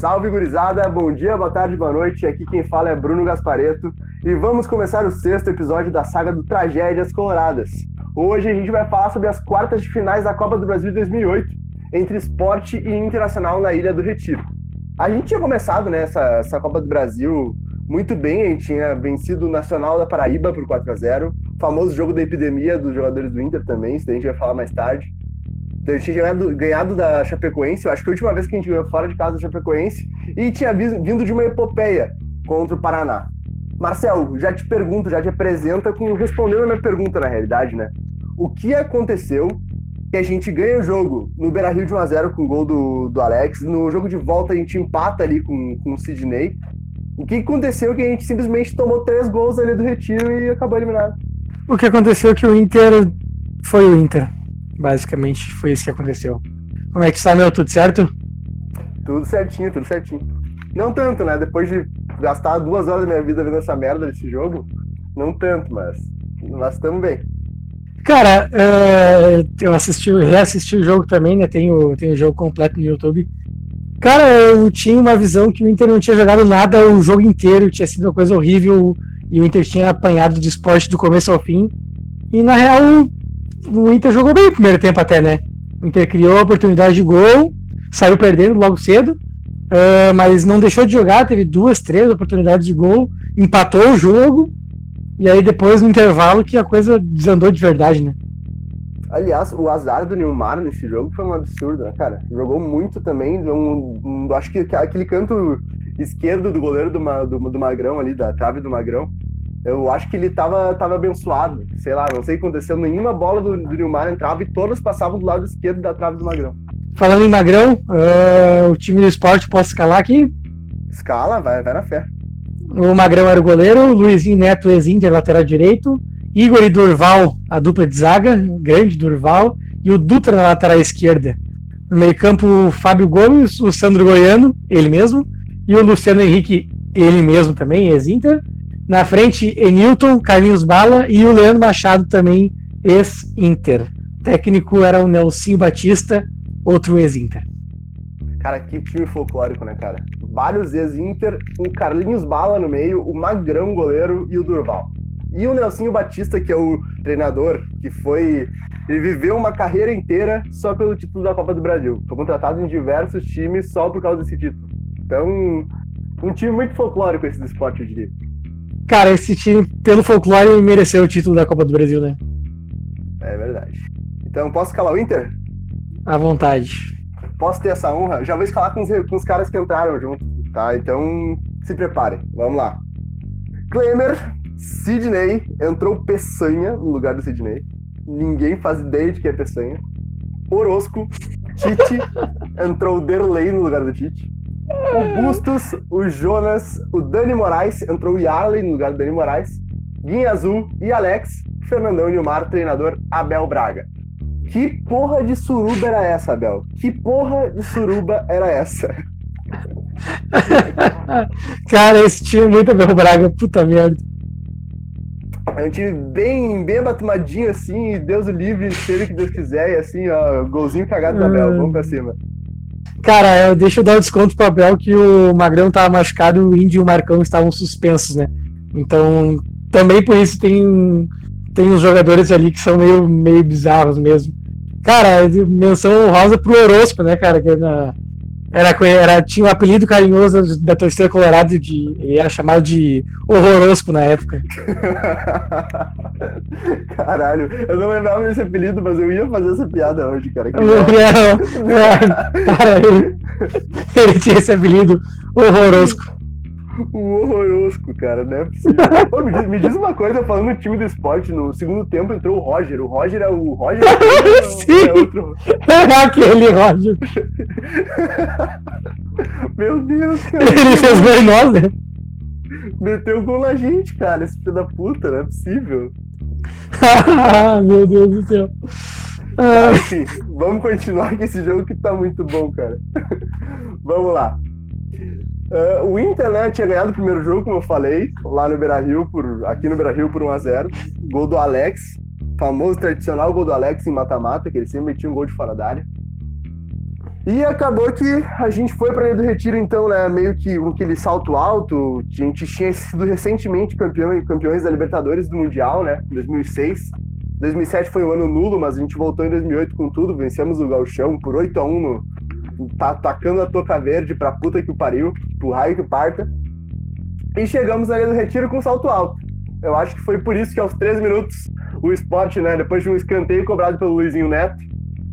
Salve gurizada, bom dia, boa tarde, boa noite. Aqui quem fala é Bruno Gaspareto e vamos começar o sexto episódio da saga do Tragédias Coloradas. Hoje a gente vai falar sobre as quartas de finais da Copa do Brasil de 2008 entre esporte e internacional na Ilha do Retiro. A gente tinha começado né, essa, essa Copa do Brasil muito bem, a gente tinha vencido o Nacional da Paraíba por 4 a 0 famoso jogo da epidemia dos jogadores do Inter também, isso a gente vai falar mais tarde. Então, a gente tinha ganhado, ganhado, da Chapecoense, eu acho que a última vez que a gente ganhou fora de casa da Chapecoense, e tinha vindo de uma epopeia contra o Paraná. Marcel, já te pergunto, já te apresenta com respondendo a minha pergunta na realidade, né? O que aconteceu que a gente ganha o jogo no Beira Rio de 1x0 com o gol do, do Alex, no jogo de volta a gente empata ali com, com o Sidney. O que aconteceu que a gente simplesmente tomou três gols ali do Retiro e acabou eliminado? O que aconteceu que o Inter foi o Inter. Basicamente foi isso que aconteceu. Como é que está, meu? Tudo certo? Tudo certinho, tudo certinho. Não tanto, né? Depois de gastar duas horas da minha vida vendo essa merda desse jogo, não tanto, mas nós estamos bem. Cara, uh, eu assisti, reassisti o jogo também, né? Tem o, tem o jogo completo no YouTube. Cara, eu tinha uma visão que o Inter não tinha jogado nada o jogo inteiro, tinha sido uma coisa horrível e o Inter tinha apanhado de esporte do começo ao fim. E na real, o Inter jogou bem o primeiro tempo até, né? O Inter criou a oportunidade de gol, saiu perdendo logo cedo, uh, mas não deixou de jogar, teve duas, três oportunidades de gol, empatou o jogo, e aí depois no intervalo que a coisa desandou de verdade, né? Aliás, o azar do Neymar nesse jogo foi um absurdo, né, cara? Jogou muito também. Um, um, acho que aquele canto esquerdo do goleiro do, do, do Magrão ali, da trave do Magrão, eu acho que ele tava, tava abençoado. Sei lá, não sei o que aconteceu. Nenhuma bola do, do Nilmar entrava e todas passavam do lado esquerdo da trave do Magrão. Falando em Magrão, uh, o time do esporte posso escalar aqui? Escala, vai, vai na fé. O Magrão era o goleiro, o Luizinho Neto, ex-Inter, lateral direito, Igor e Durval, a dupla de zaga, grande Durval, e o Dutra na lateral esquerda. No meio-campo, Fábio Gomes, o Sandro Goiano, ele mesmo, e o Luciano Henrique, ele mesmo também, ex-Inter. Na frente, Enilton, Carlinhos Bala e o Leandro Machado também, ex-Inter. Técnico era o Nelsinho Batista, outro ex-Inter. Cara, que time folclórico, né, cara? Vários ex-Inter, o Carlinhos Bala no meio, o Magrão goleiro e o Durval. E o Nelsinho Batista, que é o treinador, que foi. Ele viveu uma carreira inteira só pelo título da Copa do Brasil. Foi contratado em diversos times só por causa desse título. Então, um time muito folclórico esse do esporte, eu diria. Cara, esse time, pelo folclore, mereceu o título da Copa do Brasil, né? É verdade. Então, posso escalar o Inter? À vontade. Posso ter essa honra? Já vou escalar com os, com os caras que entraram junto, tá? Então, se preparem. Vamos lá. Klemer, Sidney, entrou Peçanha no lugar do Sidney. Ninguém faz ideia de que é Peçanha. Orosco, Tite, entrou Derlei no lugar do Tite o Bustos, o Jonas, o Dani Moraes, entrou o Yarley no lugar do Dani Moraes, Guinha Azul e Alex, Fernandão e Nilmar, treinador Abel Braga. Que porra de suruba era essa, Abel? Que porra de suruba era essa? Cara, esse time é muito Abel Braga, puta merda. É um time bem, bem abatumadinho assim, Deus o livre, seja o que Deus quiser, e assim, ó, golzinho cagado da Abel, vamos pra cima. Cara, deixa eu dar o um desconto pro Abel que o Magrão tava machucado e o Indy e o Marcão estavam suspensos, né? Então, também por isso tem, tem uns jogadores ali que são meio, meio bizarros mesmo. Cara, menção rosa pro Orosco, né, cara? Que na, era, era, tinha um apelido carinhoso da torcida colorada de. era chamado de horrorosco na época. Caralho, eu não lembrava desse apelido, mas eu ia fazer essa piada hoje, cara. Não, não, cara, ele, ele tinha esse apelido horrorosco. O horrorosco, cara, não é possível. Pô, me, diz, me, diz, uma coisa, falando no time do esporte, no segundo tempo entrou o Roger. O Roger é o Roger? É, Sim! É, outro... é aquele Roger. Meu Deus, cara. Ele fez bem nós, né? Meteu gol na gente, cara, esse filho da puta, não é possível. Meu Deus do céu. Ah, enfim, vamos continuar com esse jogo que tá muito bom, cara. vamos lá. Uh, o Inter, né, tinha ganhado o primeiro jogo, como eu falei, lá no Beira-Rio, por, aqui no Beira-Rio por 1x0. Gol do Alex, famoso tradicional gol do Alex em mata-mata, que ele sempre metia um gol de fora da área. E acabou que a gente foi para Ilha do Retiro, então, né? Meio que um aquele salto alto. A gente tinha sido recentemente campeão, campeões da Libertadores do Mundial, né? Em 2006. 2007 foi um ano nulo, mas a gente voltou em 2008 com tudo. Vencemos o Galchão por 8 a 1 no, tá atacando a Toca Verde pra puta que o pariu, pro raio que parta. E chegamos Ilha do Retiro com salto alto. Eu acho que foi por isso que aos 13 minutos o esporte, né, depois de um escanteio cobrado pelo Luizinho Neto,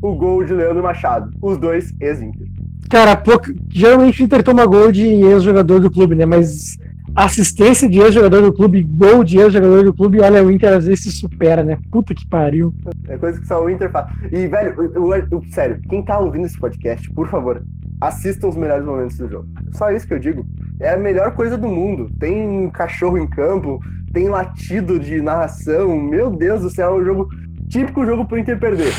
o gol de Leandro Machado. Os dois ex-Inter. Cara, geralmente o Inter toma gol de ex-jogador do clube, né? Mas assistência de ex-jogador do clube, gol de ex-jogador do clube, olha, o Inter às vezes se supera, né? Puta que pariu. É coisa que só o Inter faz. E, velho, eu, eu, sério, quem tá ouvindo esse podcast, por favor, assistam os melhores momentos do jogo. Só isso que eu digo. É a melhor coisa do mundo. Tem um cachorro em campo, tem latido de narração. Meu Deus do céu, é um jogo típico jogo pro Inter perder.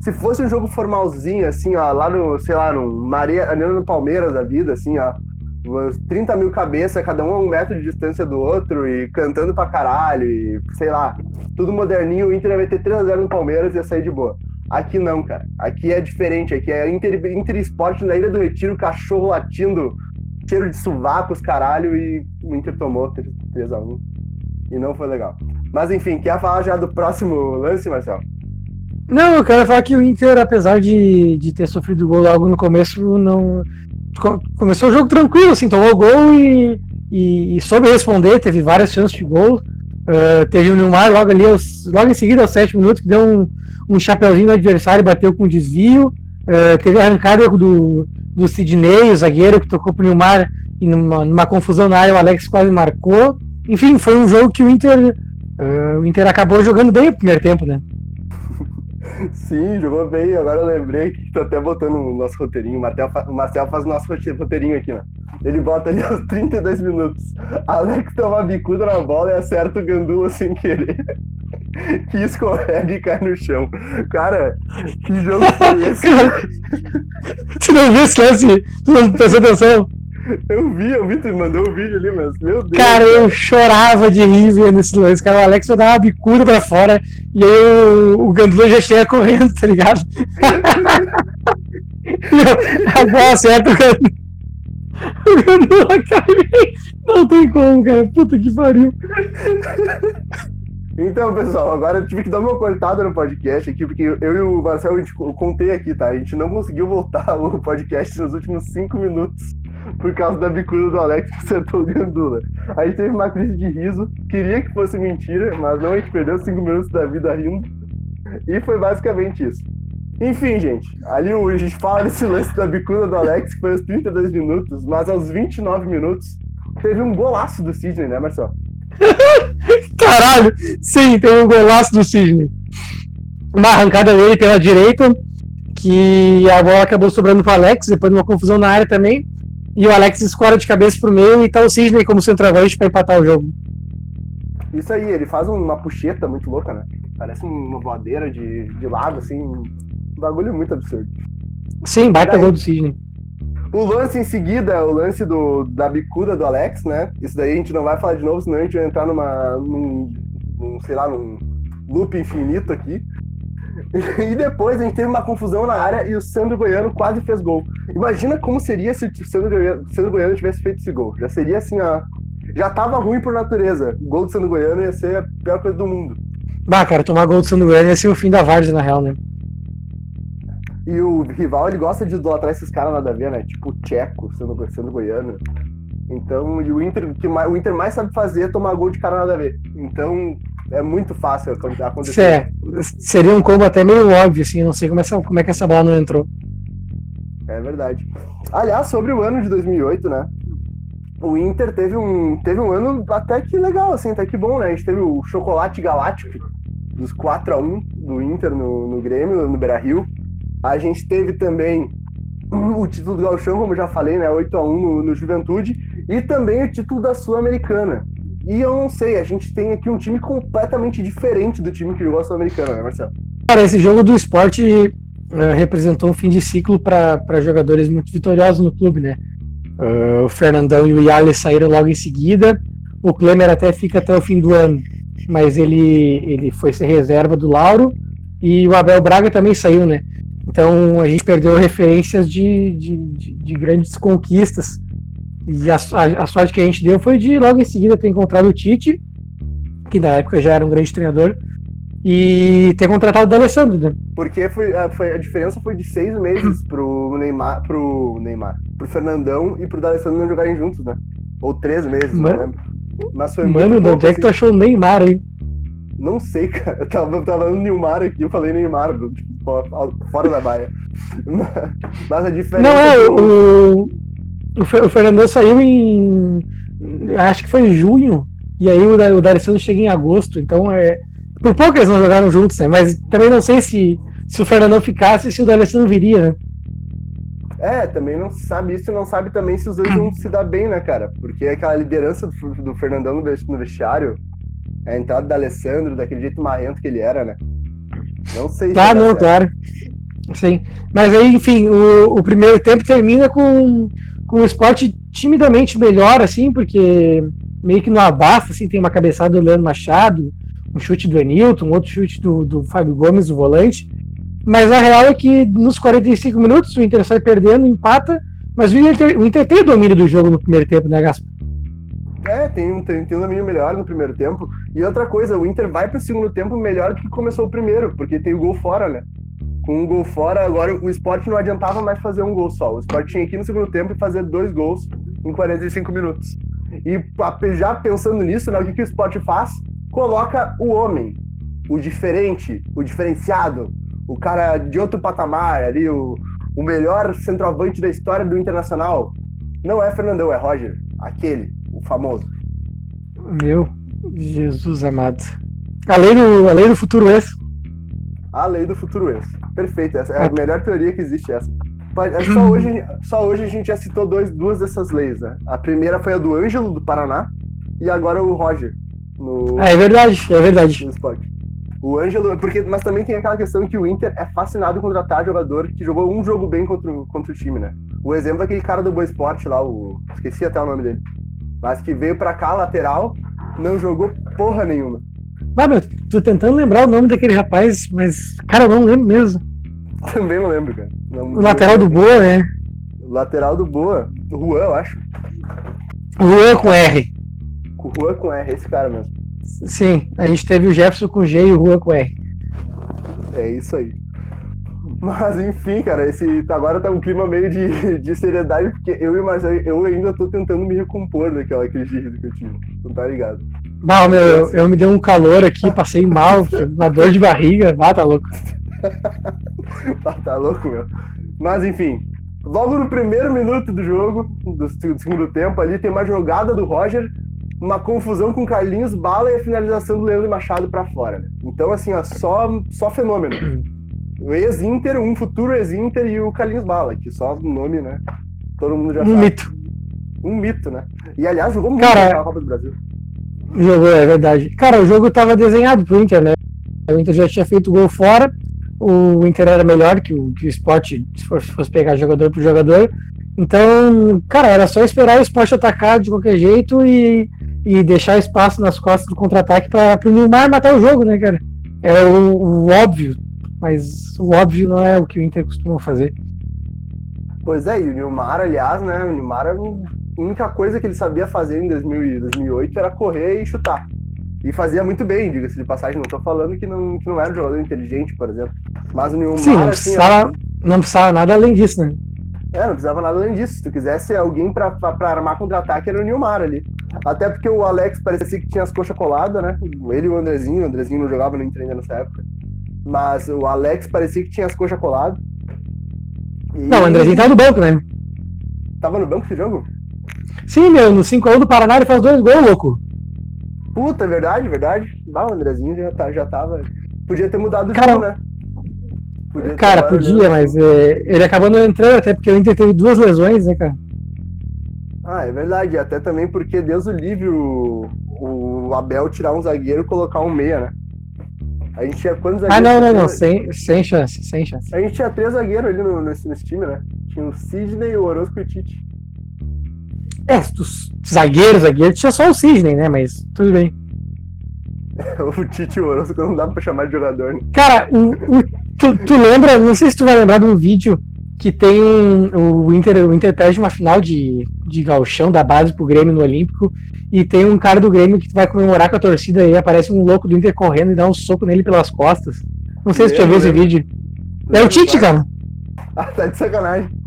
Se fosse um jogo formalzinho, assim, ó, lá no, sei lá, no Maria, no Palmeiras da vida, assim, ó, 30 mil cabeças, cada um a um metro de distância do outro e cantando pra caralho, e sei lá, tudo moderninho, o Inter ia meter 3x0 no Palmeiras e ia sair de boa. Aqui não, cara. Aqui é diferente, aqui é Inter, Inter Esporte na Ilha do Retiro, cachorro latindo, cheiro de sovacos, caralho, e o Inter tomou 3x1. E não foi legal. Mas enfim, quer falar já do próximo lance, Marcelo? Não, eu quero falar que o Inter, apesar de, de ter sofrido gol logo no começo, não. Começou o jogo tranquilo, assim, tomou gol e, e, e soube responder, teve várias chances de gol. Uh, teve o Neymar logo ali, aos, logo em seguida, aos 7 minutos, que deu um, um chapeuzinho no adversário, bateu com desvio. Uh, teve a arrancada do, do Sidney, o zagueiro, que tocou pro Neymar e numa, numa confusão na área, o Alex quase marcou. Enfim, foi um jogo que o Inter, uh, o Inter acabou jogando bem o primeiro tempo, né? Sim, jogou bem. Agora eu lembrei que tô até botando o nosso roteirinho. O Marcel, o Marcel faz o nosso roteirinho aqui, né? Ele bota ali aos 32 minutos. Alex toma bicuda na bola e acerta o Gandula sem querer. que escorrega e cai no chão. Cara, que jogo foi esse? tu não viu esse lance? Tu não prestou atenção? Eu vi, eu vi, tu mandou o um vídeo ali, mas meu Deus. Cara, eu chorava de rir vendo esse lance. Cara, o Alex vai dar uma bicuda pra fora e aí o, o Gandula já chega correndo, tá ligado? Agora acerta o Gandula. O Gandula cai. Não tem como, cara. Puta que pariu. Então, pessoal, agora eu tive que dar uma cortada no podcast aqui, porque eu e o Marcelo, a gente, eu contei aqui, tá? A gente não conseguiu voltar o podcast nos últimos cinco minutos por causa da bicuda do Alex que acertou o Gandula. A gente teve uma crise de riso, queria que fosse mentira, mas não, a gente perdeu cinco minutos da vida rindo. E foi basicamente isso. Enfim, gente, ali a gente fala desse lance da bicuda do Alex, que foi aos 32 minutos, mas aos 29 minutos teve um golaço do Sidney, né, Marcelo? Caralho! Sim, teve um golaço do Sidney. Uma arrancada dele pela direita, que a bola acabou sobrando para Alex, depois de uma confusão na área também. E o Alex escora de cabeça pro meio e tá o Sidney como centroavante para empatar o jogo. Isso aí, ele faz uma puxeta muito louca, né? Parece uma voadeira de, de lado, assim. Um bagulho muito absurdo. Sim, baita gol do Sidney. O lance em seguida, o lance do, da bicuda do Alex, né? Isso daí a gente não vai falar de novo, senão a gente vai entrar numa. num, num sei lá, num loop infinito aqui. E depois a gente teve uma confusão na área e o Sandro Goiano quase fez gol. Imagina como seria se o Sandro Goiano, Sandro Goiano tivesse feito esse gol. Já seria assim, ó. Já tava ruim por natureza. O gol do Sandro Goiano ia ser a pior coisa do mundo. Bah, cara, tomar gol do Sandro Goiano ia ser o fim da Várzea, na real, né? E o rival, ele gosta de idolatrar esses caras nada a ver, né? Tipo o Tcheco, sendo, sendo goiano. Então, e o Inter, que o Inter mais sabe fazer é tomar gol de cara nada a ver. Então, é muito fácil acontecer. É, seria um combo até meio óbvio, assim, não sei como, essa, como é que essa bola não entrou. É verdade. Aliás, sobre o ano de 2008, né? O Inter teve um, teve um ano até que legal, assim, até que bom, né? A gente teve o chocolate galáctico dos 4 a 1 do Inter no, no Grêmio, no Beira-Rio. A gente teve também o título do Galchão, como já falei, né? 8 a 1 no, no Juventude. E também o título da Sul-Americana, e eu não sei, a gente tem aqui um time completamente diferente do time que jogou a Sul-Americana, né, Marcelo? Cara, esse jogo do esporte uh, representou um fim de ciclo para jogadores muito vitoriosos no clube, né? Uh, o Fernandão e o Yale saíram logo em seguida. O Klemer até fica até o fim do ano, mas ele, ele foi ser reserva do Lauro. E o Abel Braga também saiu, né? Então a gente perdeu referências de, de, de, de grandes conquistas. E a, a, a, sorte que a gente deu foi de logo em seguida ter encontrado o Tite, que na época já era um grande treinador, e ter contratado o D'Alessandro, né? Porque foi, a, foi, a diferença foi de seis meses pro Neymar, pro Neymar, pro Fernandão e pro D'Alessandro não jogarem juntos, né? Ou três meses, Mano, não lembro. Mas foi Mano, muito onde é que tu achou o Neymar aí? Não sei, cara. Eu tava, eu tava no Neymar aqui, eu falei Neymar, tipo, fora da baia. Mas a diferença. Não, é, do... o, o, o Fernandão saiu em. Acho que foi em junho. E aí o, o D'Alessandro chega em agosto. Então é. Por pouco eles não jogaram juntos, né? Mas também não sei se, se o Fernandão ficasse, se o D'Alessandro viria, né? É, também não sabe isso e não sabe também se os dois vão se dar bem, né, cara? Porque aquela liderança do, do Fernandão no vestiário a entrada da Alessandro, daquele jeito marrento que ele era, né? Não sei. Tá, não, claro. Sim. Mas aí, enfim, o, o primeiro tempo termina com, com o esporte timidamente melhor, assim, porque meio que no abafa, assim, tem uma cabeçada do Leandro Machado, um chute do Enilton, outro chute do, do Fábio Gomes, o volante. Mas a real é que nos 45 minutos o Inter sai perdendo, empata, mas o Inter, o Inter tem o domínio do jogo no primeiro tempo, né, Gaspar? É, tem tem, tem um domínio melhor no primeiro tempo. E outra coisa, o Inter vai para o segundo tempo melhor do que começou o primeiro, porque tem o gol fora, né? Com um gol fora, agora o esporte não adiantava mais fazer um gol só. O esporte tinha que ir no segundo tempo e fazer dois gols em 45 minutos. E já pensando nisso, né, o que, que o esporte faz? Coloca o homem, o diferente, o diferenciado, o cara de outro patamar ali, o, o melhor centroavante da história do Internacional. Não é Fernandão, é Roger, aquele o famoso. Meu Jesus amado. A lei do, a lei do futuro ex. A lei do futuro ex. Perfeito, essa é a melhor teoria que existe essa. É só hoje, só hoje a gente já citou dois, duas dessas leis, né? A primeira foi a do Ângelo, do Paraná, e agora o Roger. No, é verdade, é verdade. No O Ângelo, porque, mas também tem aquela questão que o Inter é fascinado em contratar jogador que jogou um jogo bem contra, contra o time, né? O exemplo é aquele cara do Boa Esporte lá, o. Esqueci até o nome dele mas que veio pra cá, lateral, não jogou porra nenhuma. Ah, meu, tô tentando lembrar o nome daquele rapaz, mas, cara, eu não lembro mesmo. Também não lembro, cara. Não, o lateral do Boa, né? lateral do Boa, o Juan, eu acho. Juan com R. O Juan com R, esse cara mesmo. Sim, a gente teve o Jefferson com G e o Juan com R. É isso aí. Mas enfim, cara, esse agora tá um clima meio de, de seriedade, porque eu e eu ainda tô tentando me recompor daquela crise de que eu tive. Não tá ligado? Não, meu, eu, eu me dei um calor aqui, passei mal, uma dor de barriga. Ah, tá louco. tá, tá louco, meu. Mas enfim, logo no primeiro minuto do jogo, do, do segundo tempo ali, tem uma jogada do Roger, uma confusão com Carlinhos Bala e a finalização do Leandro Machado para fora. Né? Então, assim, ó, só, só fenômeno o ex-Inter, um futuro ex-Inter e o Carlinhos Bala, que só o nome, né? Todo mundo já um sabe. Um mito. Um mito, né? E aliás, jogou muito Cara, na Copa do Brasil. Jogou, é verdade. Cara, o jogo tava desenhado pro Inter, né? O Inter já tinha feito gol fora, o Inter era melhor que o, que o esporte, se fosse, pegar jogador por jogador. Então, cara, era só esperar o esporte atacar de qualquer jeito e, e deixar espaço nas costas do contra-ataque para o Neymar matar o jogo, né, cara? Era o, o óbvio mas o óbvio não é o que o Inter costuma fazer. Pois é, e o Nilmar, aliás, né, o Nilmar, a única coisa que ele sabia fazer em 2000, 2008 era correr e chutar. E fazia muito bem, diga-se de passagem, não estou falando que não, que não era um jogador inteligente, por exemplo. Mas o Nilmar, Sim, não assim, precisava, não precisava nada além disso, né? É, não precisava nada além disso. Se tu quisesse alguém para armar contra-ataque, era o Nilmar ali. Até porque o Alex parecia que tinha as coxas coladas, né? Ele e o Andrezinho, o Andrezinho não jogava no Inter ainda nessa época. Mas o Alex parecia que tinha as coxas coladas. E... Não, o Andrezinho tava no banco, né? Tava no banco esse jogo? Sim, meu, no 5x1 do Paraná ele faz dois gols, louco. Puta, é verdade, verdade. Ah, o Andrezinho já, tá, já tava. Podia ter mudado o cara, jogo, né? Podia cara, podia, mas é, ele acabou não entrando, até porque o Inter teve duas lesões, né, cara? Ah, é verdade. Até também porque Deus o livre o, o Abel tirar um zagueiro e colocar um meia, né? A gente tinha quantos zagueiros? Ah, não, não, não, sem, sem chance, sem chance. A gente tinha três zagueiros ali no, nesse, nesse time, né? Tinha o Sidney, o Orozco e o Tite. É, dos zagueiros, zagueiro, tinha só o Sidney, né? Mas tudo bem. o Tite e o Orozco não dá pra chamar de jogador, né? Cara, o, o tu, tu lembra, não sei se tu vai lembrar de um vídeo que tem um, o Inter, o Inter perde uma final de, de galchão da base pro Grêmio no Olímpico e tem um cara do Grêmio que vai comemorar com a torcida e aparece um louco do Inter correndo e dá um soco nele pelas costas. Não sei se tu já viu esse vídeo. É o Tite, cara. Ah, tá de sacanagem.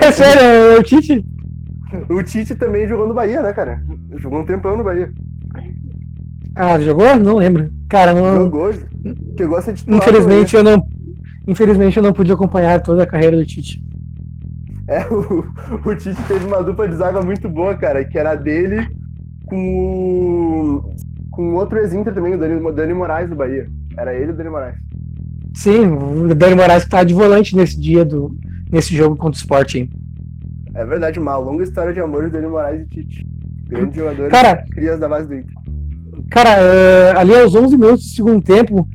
É sério, é o Tite. O Tite também jogou no Bahia, né, cara? Jogou um tempão no Bahia. Ah, jogou? Não lembro. Cara, não. Jogou. Chegou a ser titular. Infelizmente eu não. Infelizmente eu não pude acompanhar toda a carreira do Tite. É, o, o Tite teve uma dupla de zaga muito boa, cara, que era dele com o. com outro ex-Inter também, o Dani, Dani Moraes do Bahia. Era ele e o Dani Moraes. Sim, o Dani Moraes que tá de volante nesse dia do. nesse jogo contra o Sport, hein? É verdade, uma longa história de amor de Dani Moraes e Tite. Grande jogador, Cara- crias da base do Inter. Cara, é, ali aos 11 minutos do segundo tempo,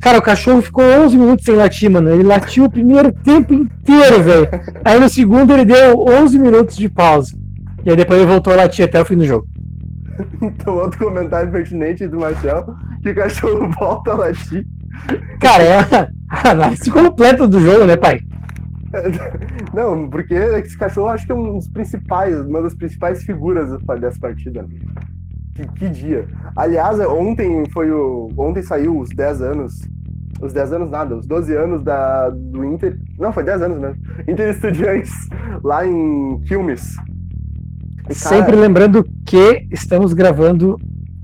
cara, o cachorro ficou 11 minutos sem latir, mano. Ele latiu o primeiro tempo inteiro, velho. Aí no segundo ele deu 11 minutos de pausa. E aí depois ele voltou a latir até o fim do jogo. Então, outro comentário pertinente do Marcel, que o cachorro volta a latir. Cara, é a análise completa do jogo, né, pai? Não, porque esse cachorro acho que é um dos principais, uma das principais figuras dessa partida. Que, que dia. Aliás, ontem foi o. Ontem saiu os 10 anos. Os 10 anos nada, os 12 anos da, do Inter. Não, foi 10 anos mesmo. Inter Estudiantes, lá em Quilmes. E, cara, Sempre lembrando que estamos gravando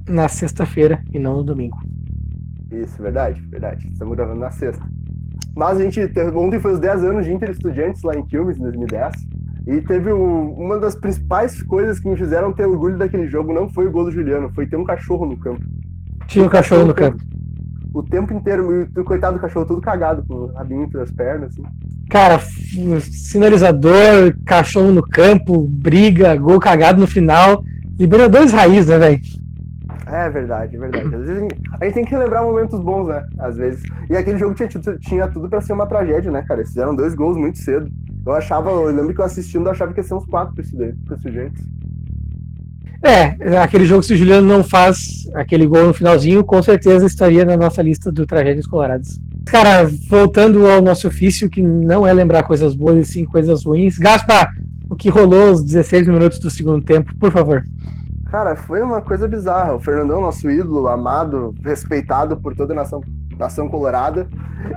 na sexta-feira e não no domingo. Isso, verdade, verdade. Estamos gravando na sexta. Mas a gente teve, ontem foi os 10 anos de Inter Estudiantes lá em Quilmes, em 2010. E teve o- uma das principais coisas que me fizeram ter orgulho daquele jogo não foi o gol do Juliano, foi ter um cachorro no campo. Tinha um cachorro no campo. O tempo inteiro, e o coitado do cachorro todo cagado, com o rabinho entre as pernas. Assim. Cara, sinalizador, cachorro no campo, briga, gol cagado no final. Liberadores raiz, né, velho? É verdade, é verdade. Às vezes a gente tem que relembrar momentos bons, né? Às vezes. E aquele jogo tinha, tinha tudo pra ser uma tragédia, né, cara? Eles fizeram dois gols muito cedo. Eu achava, eu lembro que eu assistindo, eu achava que ia ser uns quatro pro Estudiantes. pro Estudiantes. É, aquele jogo, se o Juliano não faz aquele gol no finalzinho, com certeza estaria na nossa lista do Tragédias Coloradas. Cara, voltando ao nosso ofício, que não é lembrar coisas boas e sim coisas ruins. Gaspa, o que rolou aos 16 minutos do segundo tempo, por favor. Cara, foi uma coisa bizarra. O Fernandão, nosso ídolo, amado, respeitado por toda a nação, nação colorada,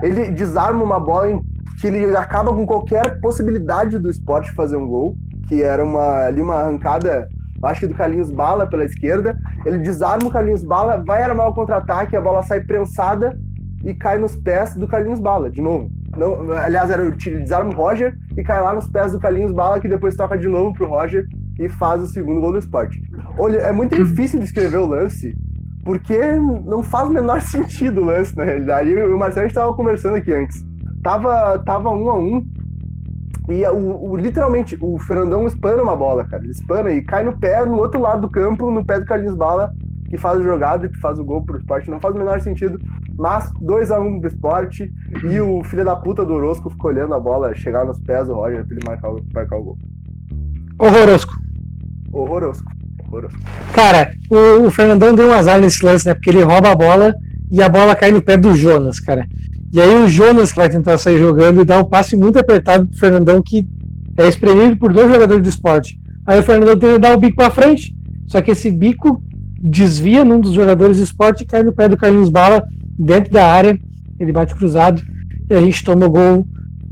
ele desarma uma bola em que ele acaba com qualquer possibilidade do esporte fazer um gol, que era uma, ali uma arrancada, acho que do Carlinhos Bala pela esquerda. Ele desarma o Carlinhos Bala, vai armar o contra-ataque, a bola sai prensada e cai nos pés do Carlinhos Bala, de novo. Não, aliás, era o desarma o Roger e cai lá nos pés do Carlinhos Bala, que depois toca de novo pro Roger e faz o segundo gol do esporte. Olha, é muito difícil descrever o lance, porque não faz o menor sentido o lance, na realidade. E o Marcelo a gente tava conversando aqui antes. Tava, tava um a um, e o, o- literalmente, o Fernandão espana uma bola, cara. Ele espana e cai no pé, no outro lado do campo, no pé do Carlinhos Bala, que faz a jogada e que faz o gol pro esporte. Não faz o menor sentido. Mas 2 a 1 um pro esporte e o filho da puta do Orosco ficou olhando a bola chegar nos pés do Roger pra ele marcar, o- marcar o gol. Horrorosco. Horroroso. Horroroso. Cara, o, o Fernandão deu um azar nesse lance, né? Porque ele rouba a bola e a bola cai no pé do Jonas, cara. E aí o Jonas que vai tentar sair jogando e dá um passe muito apertado pro Fernandão que é espremido por dois jogadores do esporte. Aí o Fernandão tenta dar o bico pra frente, só que esse bico desvia num dos jogadores do esporte e cai no pé do Carlinhos Bala dentro da área. Ele bate cruzado e a gente toma o gol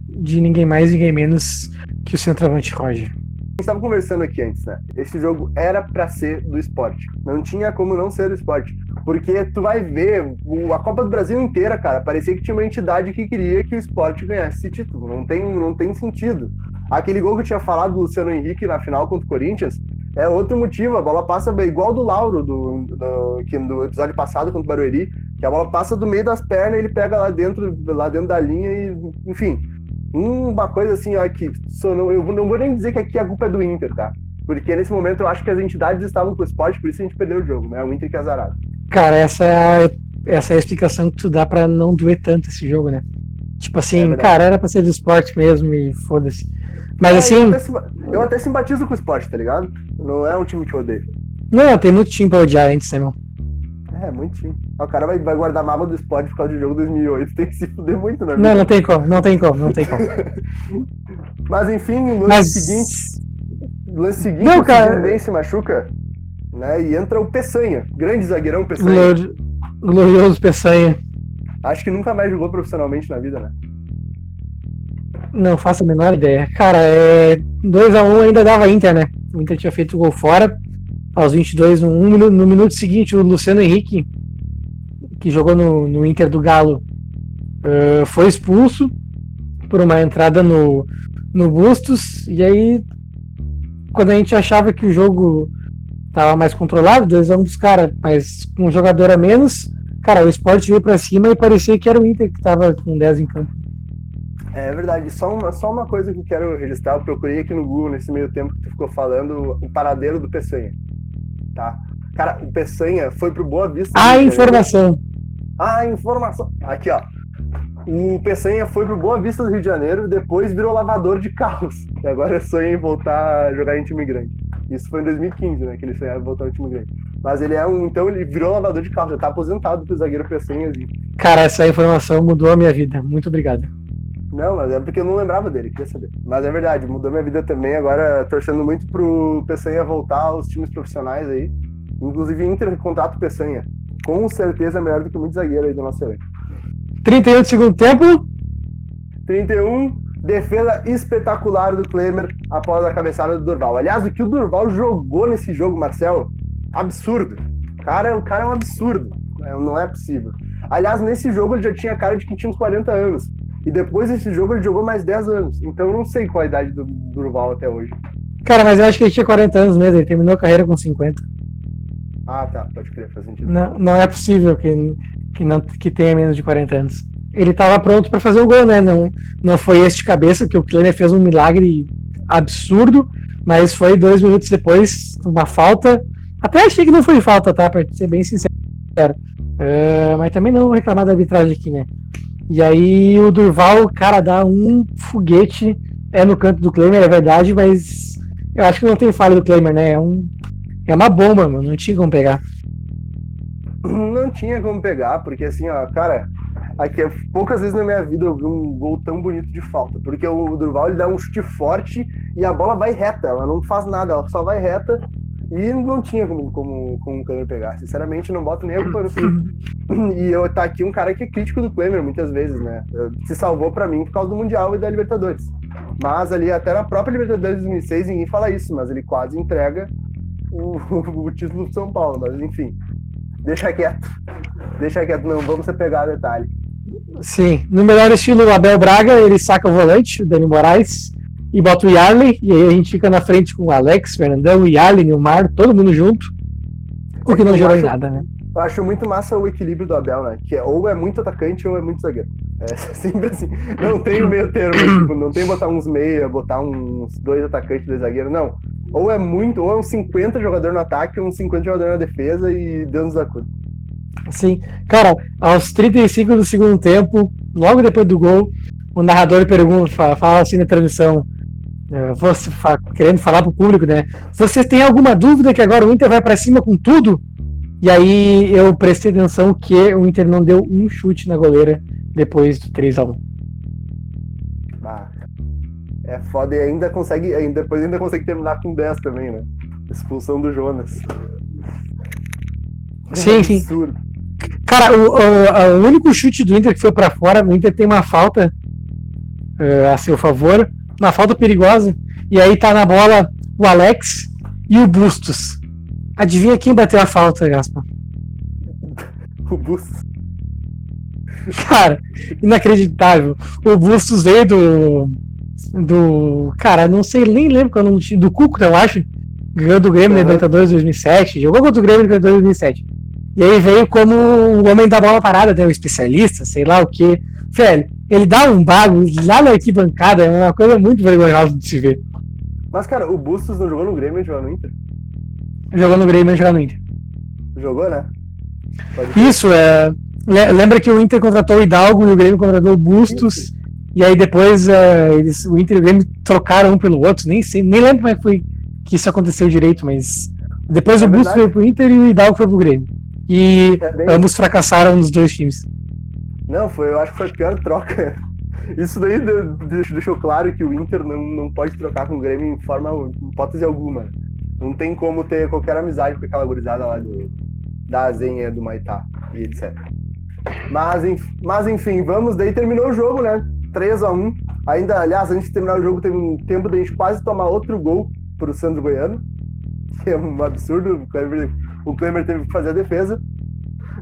de ninguém mais, ninguém menos que o centroavante Roger. A gente tava conversando aqui antes, né? Esse jogo era pra ser do esporte. Não tinha como não ser do esporte. Porque tu vai ver, a Copa do Brasil inteira, cara, parecia que tinha uma entidade que queria que o esporte ganhasse esse título. Não tem, não tem sentido. Aquele gol que eu tinha falado do Luciano Henrique na final contra o Corinthians é outro motivo. A bola passa igual do Lauro, do, do, que do episódio passado contra o Barueri, que a bola passa do meio das pernas e ele pega lá dentro, lá dentro da linha e, enfim, uma coisa assim, ó, que não, eu não vou nem dizer que aqui a culpa é do Inter, tá? Porque nesse momento eu acho que as entidades estavam com o esporte, por isso a gente perdeu o jogo, né? O Inter que é azarado. Cara, essa é a, essa é a explicação que tu dá pra não doer tanto esse jogo, né? Tipo É assim, verdade. cara, era pra ser do esporte mesmo e foda-se. Mas É, assim, Eu até, eu até simpatizo com o esporte, tá ligado? Não é um time que eu odeio. não, tem muito time pra odiar antes, né, meu? É, muito time. O cara vai, vai guardar mapa do esporte por causa do jogo 2008. Tem que se fuder muito, né? Não, não tem como, não tem como, não tem como. Mas enfim, no lance Mas- seguinte. Lance seguinte, Não, o cara. Fluminense se machuca. Né, e entra o Peçanha, grande zagueirão Peçanha. Glori- Glorioso Peçanha. Acho que nunca mais jogou profissionalmente na vida, né? Não faço a menor ideia. Cara, é 2x1 ainda dava Inter, né? O Inter tinha feito o gol fora. Aos 22, no, um minuto, no minuto seguinte, o Luciano Henrique, que jogou no, no Inter do Galo, eh, foi expulso por uma entrada no, no Bustos. E aí, quando a gente achava que o jogo tava mais controlado, 2x1 dos caras, mas com um jogador a menos, cara, o esporte veio pra cima e parecia que era o Inter que tava com 10 em campo. É verdade. Só uma, só uma coisa que eu quero registrar. Eu procurei aqui no Google nesse meio tempo que tu ficou falando o paradeiro do Peçanha. Tá? Cara, o Peçanha foi pro Boa Vista. do A Janeiro. informação. A informação. Aqui, ó. O Peçanha foi pro Boa Vista do Rio de Janeiro depois virou lavador de carros. E agora sonha em voltar a jogar em time grande. Isso foi em 2015, né? Que ele sonhava em voltar em time grande. Mas ele é um. Então ele virou lavador de carros. Já tá aposentado pro zagueiro Peçanha. Cara, essa informação mudou a minha vida. Muito obrigado. Não, mas é porque eu não lembrava dele, queria saber. Mas é verdade, mudou minha vida também. Agora torcendo muito pro Peçanha voltar aos times profissionais aí. Inclusive Inter contrata o Peçanha. Com certeza melhor do que muito zagueiro aí do nosso elenco. 31 de segundo tempo. 31, defesa espetacular do Klemer após a cabeçada do Durval. Aliás, o que o Durval jogou nesse jogo, Marcel, absurdo. Cara, o cara é um absurdo. É, Não é possível. Aliás, nesse jogo ele já tinha cara de que tinha uns 40 anos. E depois desse jogo ele jogou mais 10 anos. Então eu não sei qual a idade do Durval até hoje. Cara, mas eu acho que ele tinha 40 anos mesmo. Ele terminou a carreira com 50. Ah, tá. Pode crer, faz sentido. Não, não é possível que, que, não, que tenha menos de 40 anos. Ele estava pronto para fazer o gol, né? Não, não foi este de cabeça, que o Kleiner fez um milagre absurdo, mas foi dois minutos depois, uma falta. Até achei que não foi falta, tá? Pra ser bem sincero. É, mas também não vou reclamar da arbitragem aqui, né? E aí o Durval, cara, dá um foguete. É no canto do Klemer, é verdade, mas eu acho que não tem falha do Klemer, né? É, um, é uma bomba, mano. Não tinha como pegar. Não tinha como pegar, porque assim, ó, cara, aqui, poucas vezes na minha vida eu vi um gol tão bonito de falta, porque o Durval ele dá um chute forte e a bola vai reta, ela não faz nada, ela só vai reta e não tinha como, como, como o Klemer pegar. Sinceramente, não boto nem a culpa no. E eu tá aqui um cara que é crítico do Klemer muitas vezes, né? Se salvou pra mim por causa do Mundial e da Libertadores. Mas ali, até na própria Libertadores de 2006, ninguém fala isso, mas ele quase entrega o, o título do São Paulo. Mas enfim, deixa quieto. Deixa quieto, não vamos pegar detalhe. Sim, no melhor estilo Abel Braga, ele saca o volante, o Dani Moraes, e bota o Yarley, e aí a gente fica na frente com o Alex, Fernandão, Yarley, Nilmar, todo mundo junto. O que não gerou em nada, né? Eu acho muito massa o equilíbrio do Abel, né? Que é, ou é muito atacante ou é muito zagueiro. É sempre assim. Não tem o meio termo, tipo, não tem botar uns meia, botar uns dois atacantes, dois zagueiros, não. Ou é muito, ou é uns 50 jogador no ataque, uns 50 jogador na defesa e Deus nos acuda. Sim, cara, aos 35 do segundo tempo, logo depois do gol, o narrador pergunta, fala, fala assim na transmissão, você fa- querendo falar pro público, né? Vocês têm alguma dúvida que agora o Inter vai pra cima com tudo? E aí eu prestei atenção que o Inter não deu um chute na goleira depois do 3 a 1 Ah, é foda e ainda consegue, ainda, depois ainda consegue terminar com 10 também, né? Expulsão do Jonas. Sim, sim. Absurdo. Cara, o, o- o único chute do Inter que foi pra fora, o Inter tem uma falta eh, a seu favor, uma falta perigosa, e aí tá na bola o Alex e o Bustos. Adivinha quem bateu a falta, Gaspar? O Bustos. Cara, inacreditável. O Bustos veio do. Do. Cara, não sei, nem lembro qual é o nome do Cuco, eu acho. Ganhou do Grêmio Uhum. Libertadores 2007. Jogou contra o Grêmio Libertadores 2007. E aí veio como o homem da bola parada, né? O especialista, sei lá o que. Velho, ele dá um bago lá na arquibancada, é uma coisa muito vergonhosa de se ver. Mas, cara, o Bustos não jogou no Grêmio, ele jogou no Inter? Jogou no Grêmio jogou no Inter. Jogou, né? Isso, é. le- Lembra que o Inter contratou o Hidalgo e o Grêmio contratou o Bustos. E aí depois é, eles, o Inter e o Grêmio trocaram um pelo outro. Nem sei, nem lembro como é que foi que isso aconteceu direito, mas depois É o Bustos verdade. foi pro Inter e o Hidalgo foi pro Grêmio. E é ambos fracassaram nos dois times. Não, foi, eu acho que foi a pior troca. Isso daí deixou claro que o Inter não, não pode trocar com o Grêmio em forma, em hipótese alguma. Não tem como ter qualquer amizade com aquela gurizada lá do, da Azenha do Maitá e etc. Mas, mas enfim, vamos, daí terminou o jogo, né? 3 a 1 Ainda, aliás, antes de terminar o jogo, teve um tempo da gente quase tomar outro gol pro Sandro Goiano, que é um absurdo, o Kleber, o Kleber teve que fazer a defesa.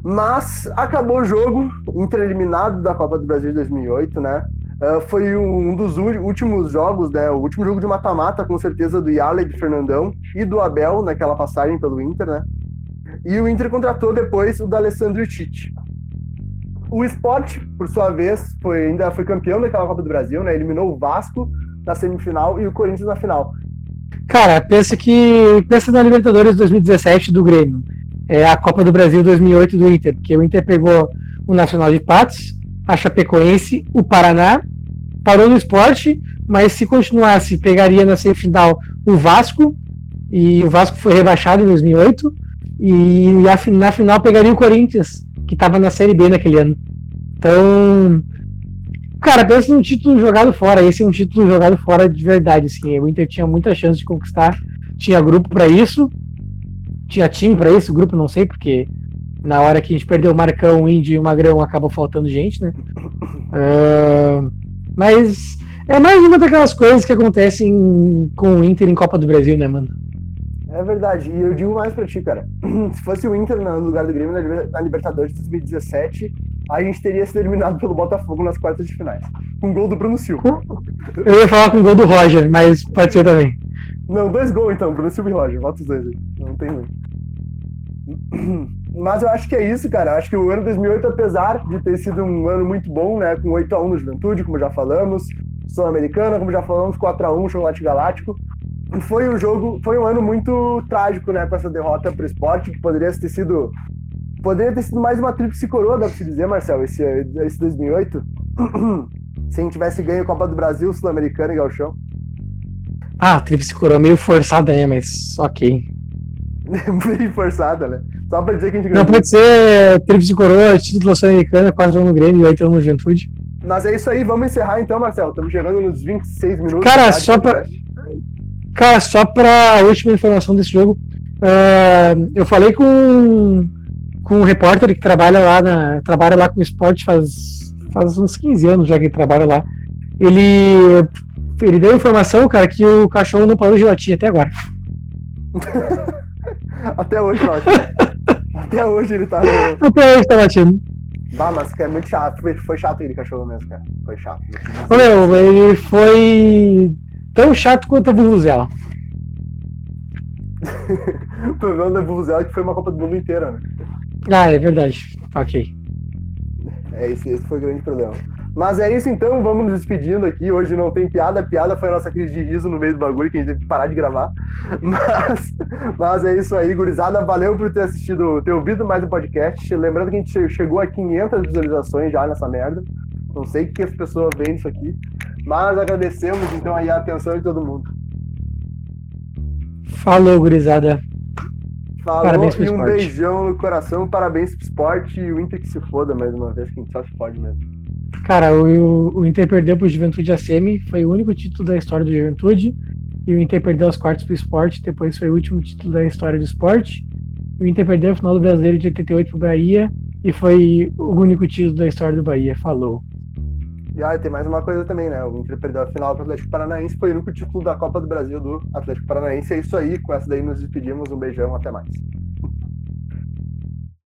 Mas acabou o jogo, Inter eliminado da Copa do Brasil de 2008, né? Uh, foi um dos últimos jogos, né? O último jogo de mata-mata, com certeza, do Yale de Fernandão e do Abel naquela passagem pelo Inter, né? E o Inter contratou depois o da Alessandro Tite. O Sport, por sua vez, foi, ainda foi campeão daquela Copa do Brasil, né? Eliminou o Vasco na semifinal e o Corinthians na final. Cara, pensa que pensa na Libertadores 2017 do Grêmio, é a Copa do Brasil 2008 do Inter, porque o Inter pegou o Nacional de Patos, a Chapecoense, o Paraná, parou no esporte, mas se continuasse, pegaria na semifinal o Vasco, e o Vasco foi rebaixado em 2008, e na final pegaria o Corinthians, que estava na Série B naquele ano. Então, cara, pensa num título jogado fora. Esse é um título jogado fora de verdade. Assim. O Inter tinha muita chance de conquistar, tinha grupo para isso, tinha time para isso, grupo não sei, porque na hora que a gente perdeu o Marcão, o Indy e o Magrão acabou faltando gente, né? Uh, mas é mais uma daquelas coisas que acontecem com o Inter em Copa do Brasil, né, mano? É verdade. E eu digo mais pra ti, cara. Se fosse o Inter no lugar do Grêmio na Libertadores de 2017, a gente teria sido eliminado pelo Botafogo nas quartas de finais. Com gol do Bruno Silva. Eu ia falar com gol do Roger, mas pode ser também. Não, dois gols então, Bruno Silva e Roger. Bota os dois aí. Não tem ruim. Mas eu acho que é isso, cara. Acho que o ano 2008, apesar de ter sido um ano muito bom, né? Com 8x1 no Juventude, como já falamos, Sul-Americana, como já falamos, 4x1 Chocolate Galáctico foi um jogo, foi um ano muito trágico, né, com essa derrota para o esporte, que poderia ter sido poderia ter sido mais uma tríplice coroa, dá para se dizer, Marcel, esse, esse 2008. se a gente tivesse ganho a Copa do Brasil, Sul-Americana e Galchão. Ah, tríplice coroa meio forçada, né, mas ok. meio forçada, né? Só para dizer que a gente ganhou. Não pode ser tríplice coroa, título Sul-Americana, 4 no Grêmio e 8 no Juventude. Mas é isso aí, vamos encerrar então, Marcel. Estamos chegando nos 26 minutos. Cara, só para Cara, só para a última informação desse jogo, uh, eu falei com, com um repórter que trabalha lá, na, trabalha lá com esporte faz, faz uns 15 anos já que ele trabalha lá. Ele, ele deu informação, cara, que o cachorro não parou de latir até agora. até hoje, Até hoje ele tá. Até hoje tá latindo. Bah, mas é muito chato. Foi, foi chato ele, cachorro mesmo, cara. Foi chato. Ô, meu, ele foi tão chato quanto a Vuvuzela. o problema da Vuvuzela é que foi uma Copa do Mundo inteira, né? Ah, é verdade. Ok. É, esse, esse foi o grande problema. Mas é isso então, vamos nos despedindo aqui. Hoje não tem piada, a piada foi a nossa crise de riso no meio do bagulho que a gente teve que parar de gravar. Mas, mas é isso aí, gurizada. Valeu por ter assistido, ter ouvido mais o podcast. Lembrando que a gente chegou a 500 visualizações já nessa merda. Não sei o que as pessoas veem isso aqui. Mas agradecemos então aí a atenção de todo mundo. Falou, gurizada. Falou parabéns pro e um esporte. beijão no coração, parabéns pro esporte e o Inter que se foda mais uma vez, que a gente só se pode mesmo. Cara, o, o Inter perdeu pro Juventude a Semi, foi o único título da história do Juventude. E o Inter perdeu os quartos pro esporte, depois foi o último título da história do esporte. O Inter perdeu o final do brasileiro de 88 pro Bahia e foi o único título da história do Bahia. Falou. E ah, tem mais uma coisa também, né? O Inter perdeu a final para o Atlético Paranaense, foi o único título da Copa do Brasil do Atlético Paranaense. É isso aí, com essa daí nos despedimos. Um beijão, até mais.